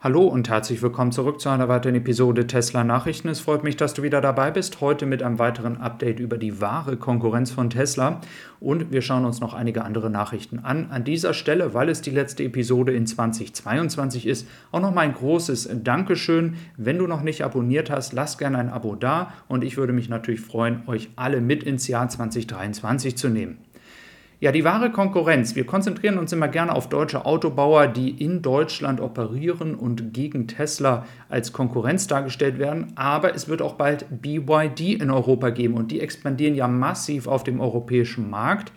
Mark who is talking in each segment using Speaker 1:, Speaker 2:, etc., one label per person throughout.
Speaker 1: Hallo und herzlich willkommen zurück zu einer weiteren Episode Tesla Nachrichten. Es freut mich, dass du wieder dabei bist. Heute mit einem weiteren Update über die wahre Konkurrenz von Tesla. Und wir schauen uns noch einige andere Nachrichten an. An dieser Stelle, weil es die letzte Episode in 2022 ist, auch noch mal ein großes Dankeschön. Wenn du noch nicht abonniert hast, lass gerne ein Abo da. Und ich würde mich natürlich freuen, euch alle mit ins Jahr 2023 zu nehmen. Ja, die wahre Konkurrenz. Wir konzentrieren uns immer gerne auf deutsche Autobauer, die in Deutschland operieren und gegen Tesla als Konkurrenz dargestellt werden. Aber es wird auch bald BYD in Europa geben und die expandieren ja massiv auf dem europäischen Markt.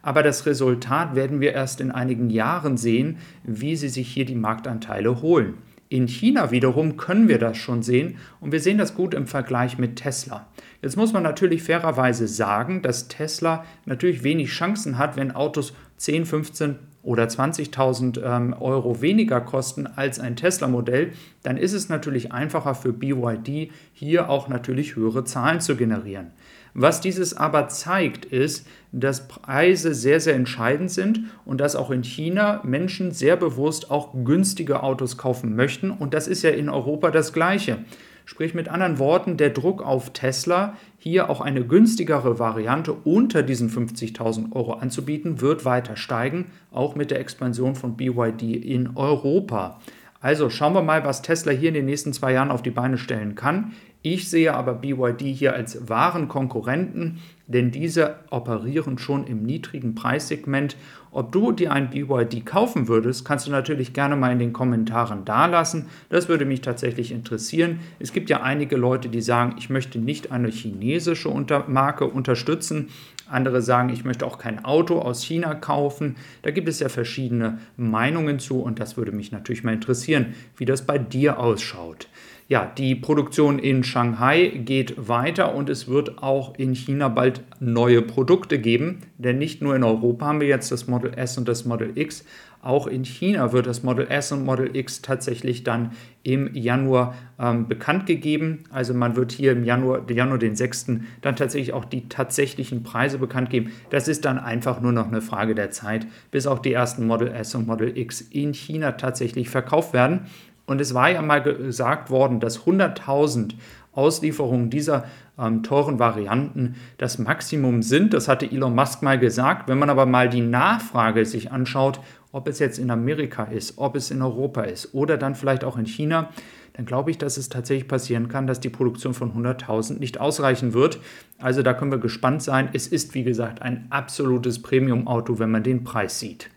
Speaker 1: Aber das Resultat werden wir erst in einigen Jahren sehen, wie sie sich hier die Marktanteile holen. In China wiederum können wir das schon sehen und wir sehen das gut im Vergleich mit Tesla. Jetzt muss man natürlich fairerweise sagen, dass Tesla natürlich wenig Chancen hat, wenn Autos 10, 15 oder 20.000 ähm, Euro weniger kosten als ein Tesla-Modell, dann ist es natürlich einfacher für BYD hier auch natürlich höhere Zahlen zu generieren. Was dieses aber zeigt, ist, dass Preise sehr, sehr entscheidend sind und dass auch in China Menschen sehr bewusst auch günstige Autos kaufen möchten. Und das ist ja in Europa das Gleiche. Sprich mit anderen Worten, der Druck auf Tesla, hier auch eine günstigere Variante unter diesen 50.000 Euro anzubieten, wird weiter steigen, auch mit der Expansion von BYD in Europa. Also schauen wir mal, was Tesla hier in den nächsten zwei Jahren auf die Beine stellen kann. Ich sehe aber BYD hier als wahren Konkurrenten, denn diese operieren schon im niedrigen Preissegment. Ob du dir ein BYD kaufen würdest, kannst du natürlich gerne mal in den Kommentaren dalassen. Das würde mich tatsächlich interessieren. Es gibt ja einige Leute, die sagen, ich möchte nicht eine chinesische Marke unterstützen. Andere sagen, ich möchte auch kein Auto aus China kaufen. Da gibt es ja verschiedene Meinungen zu und das würde mich natürlich mal interessieren, wie das bei dir ausschaut. Ja, die Produktion in Shanghai geht weiter und es wird auch in China bald neue Produkte geben, denn nicht nur in Europa haben wir jetzt das Model S und das Model X, auch in China wird das Model S und Model X tatsächlich dann im Januar ähm, bekannt gegeben. Also man wird hier im Januar, Januar den 6. dann tatsächlich auch die tatsächlichen Preise bekannt geben. Das ist dann einfach nur noch eine Frage der Zeit, bis auch die ersten Model S und Model X in China tatsächlich verkauft werden. Und es war ja mal gesagt worden, dass 100.000 Auslieferungen dieser ähm, teuren Varianten das Maximum sind. Das hatte Elon Musk mal gesagt. Wenn man aber mal die Nachfrage sich anschaut, ob es jetzt in Amerika ist, ob es in Europa ist oder dann vielleicht auch in China, dann glaube ich, dass es tatsächlich passieren kann, dass die Produktion von 100.000 nicht ausreichen wird. Also da können wir gespannt sein. Es ist, wie gesagt, ein absolutes Premium-Auto, wenn man den Preis sieht.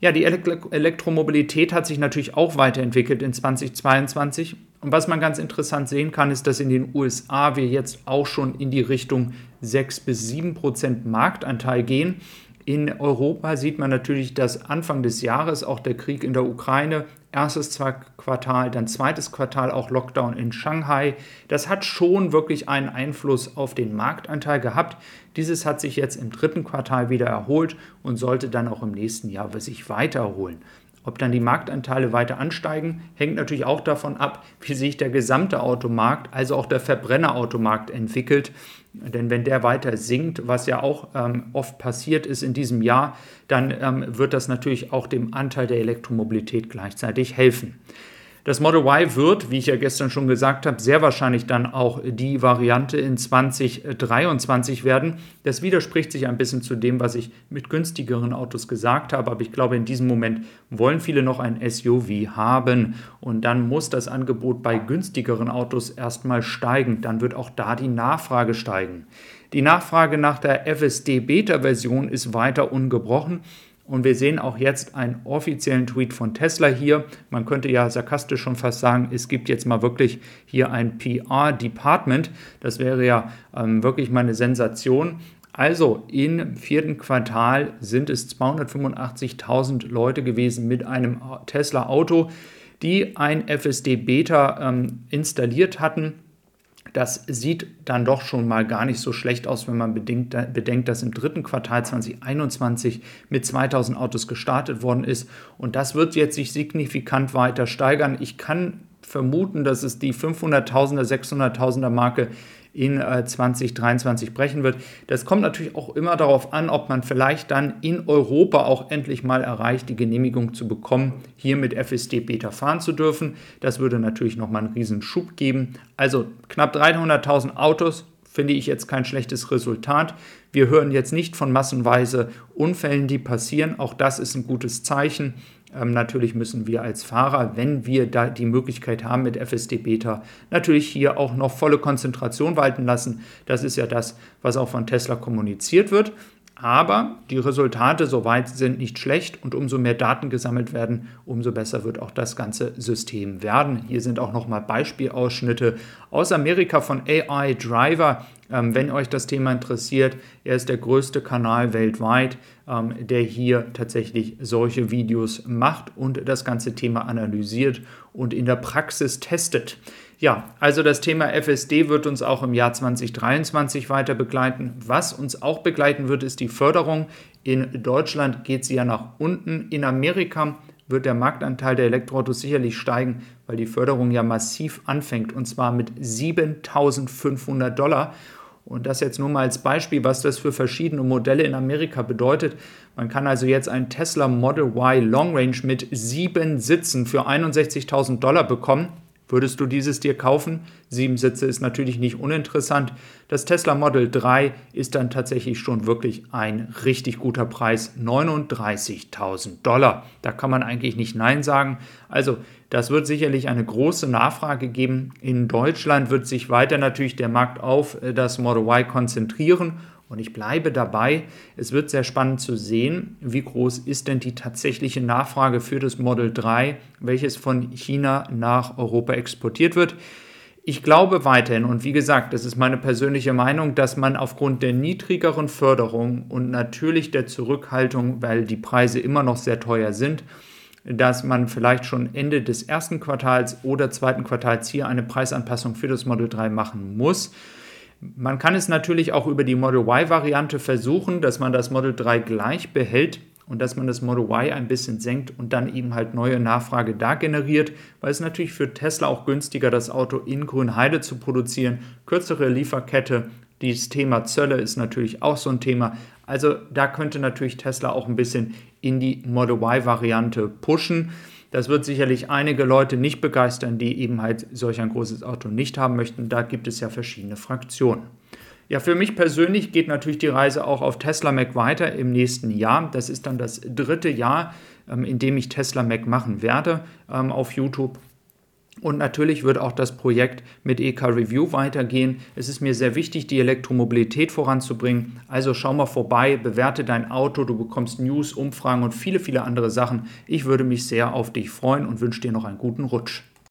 Speaker 1: Ja, die Elektromobilität hat sich natürlich auch weiterentwickelt in 2022. Und was man ganz interessant sehen kann, ist, dass in den USA wir jetzt auch schon in die Richtung 6 bis 7 Prozent Marktanteil gehen. In Europa sieht man natürlich, dass Anfang des Jahres auch der Krieg in der Ukraine, erstes Quartal, dann zweites Quartal auch Lockdown in Shanghai. Das hat schon wirklich einen Einfluss auf den Marktanteil gehabt. Dieses hat sich jetzt im dritten Quartal wieder erholt und sollte dann auch im nächsten Jahr sich weiter erholen. Ob dann die Marktanteile weiter ansteigen, hängt natürlich auch davon ab, wie sich der gesamte Automarkt, also auch der Verbrennerautomarkt entwickelt. Denn wenn der weiter sinkt, was ja auch ähm, oft passiert ist in diesem Jahr, dann ähm, wird das natürlich auch dem Anteil der Elektromobilität gleichzeitig helfen. Das Model Y wird, wie ich ja gestern schon gesagt habe, sehr wahrscheinlich dann auch die Variante in 2023 werden. Das widerspricht sich ein bisschen zu dem, was ich mit günstigeren Autos gesagt habe, aber ich glaube, in diesem Moment wollen viele noch ein SUV haben und dann muss das Angebot bei günstigeren Autos erstmal steigen. Dann wird auch da die Nachfrage steigen. Die Nachfrage nach der FSD Beta-Version ist weiter ungebrochen. Und wir sehen auch jetzt einen offiziellen Tweet von Tesla hier. Man könnte ja sarkastisch schon fast sagen, es gibt jetzt mal wirklich hier ein PR-Department. Das wäre ja ähm, wirklich mal eine Sensation. Also im vierten Quartal sind es 285.000 Leute gewesen mit einem Tesla-Auto, die ein FSD Beta ähm, installiert hatten das sieht dann doch schon mal gar nicht so schlecht aus, wenn man bedenkt, bedenkt, dass im dritten Quartal 2021 mit 2000 Autos gestartet worden ist. Und das wird jetzt sich signifikant weiter steigern. Ich kann vermuten, dass es die 500.000er, 600.000er Marke in 2023 äh, brechen wird. Das kommt natürlich auch immer darauf an, ob man vielleicht dann in Europa auch endlich mal erreicht, die Genehmigung zu bekommen, hier mit FSD Beta fahren zu dürfen. Das würde natürlich nochmal einen riesen Schub geben. Also knapp 300.000 Autos finde ich jetzt kein schlechtes Resultat. Wir hören jetzt nicht von massenweise Unfällen, die passieren. Auch das ist ein gutes Zeichen. Ähm, natürlich müssen wir als Fahrer, wenn wir da die Möglichkeit haben mit FSD Beta, natürlich hier auch noch volle Konzentration walten lassen. Das ist ja das, was auch von Tesla kommuniziert wird. Aber die Resultate soweit sind nicht schlecht und umso mehr Daten gesammelt werden, umso besser wird auch das ganze System werden. Hier sind auch nochmal Beispielausschnitte aus Amerika von AI Driver. Ähm, wenn euch das Thema interessiert, er ist der größte Kanal weltweit, ähm, der hier tatsächlich solche Videos macht und das ganze Thema analysiert und in der Praxis testet. Ja, also das Thema FSD wird uns auch im Jahr 2023 weiter begleiten. Was uns auch begleiten wird, ist die Förderung. In Deutschland geht sie ja nach unten. In Amerika wird der Marktanteil der Elektroautos sicherlich steigen, weil die Förderung ja massiv anfängt und zwar mit 7500 Dollar. Und das jetzt nur mal als Beispiel, was das für verschiedene Modelle in Amerika bedeutet. Man kann also jetzt einen Tesla Model Y Long Range mit sieben Sitzen für 61.000 Dollar bekommen. Würdest du dieses dir kaufen? Sieben Sitze ist natürlich nicht uninteressant. Das Tesla Model 3 ist dann tatsächlich schon wirklich ein richtig guter Preis. 39.000 Dollar. Da kann man eigentlich nicht Nein sagen. Also das wird sicherlich eine große Nachfrage geben. In Deutschland wird sich weiter natürlich der Markt auf äh, das Model Y konzentrieren und ich bleibe dabei, es wird sehr spannend zu sehen, wie groß ist denn die tatsächliche Nachfrage für das Model 3, welches von China nach Europa exportiert wird. Ich glaube weiterhin, und wie gesagt, das ist meine persönliche Meinung, dass man aufgrund der niedrigeren Förderung und natürlich der Zurückhaltung, weil die Preise immer noch sehr teuer sind, dass man vielleicht schon Ende des ersten Quartals oder zweiten Quartals hier eine Preisanpassung für das Model 3 machen muss. Man kann es natürlich auch über die Model Y-Variante versuchen, dass man das Model 3 gleich behält und dass man das Model Y ein bisschen senkt und dann eben halt neue Nachfrage da generiert, weil es natürlich für Tesla auch günstiger, das Auto in Grünheide zu produzieren, kürzere Lieferkette. Dieses Thema Zölle ist natürlich auch so ein Thema. Also da könnte natürlich Tesla auch ein bisschen in die Model Y-Variante pushen. Das wird sicherlich einige Leute nicht begeistern, die eben halt solch ein großes Auto nicht haben möchten. Da gibt es ja verschiedene Fraktionen. Ja, für mich persönlich geht natürlich die Reise auch auf Tesla Mac weiter im nächsten Jahr. Das ist dann das dritte Jahr, ähm, in dem ich Tesla Mac machen werde ähm, auf YouTube. Und natürlich wird auch das Projekt mit EK Review weitergehen. Es ist mir sehr wichtig, die Elektromobilität voranzubringen. Also schau mal vorbei, bewerte dein Auto, du bekommst News, Umfragen und viele, viele andere Sachen. Ich würde mich sehr auf dich freuen und wünsche dir noch einen guten Rutsch.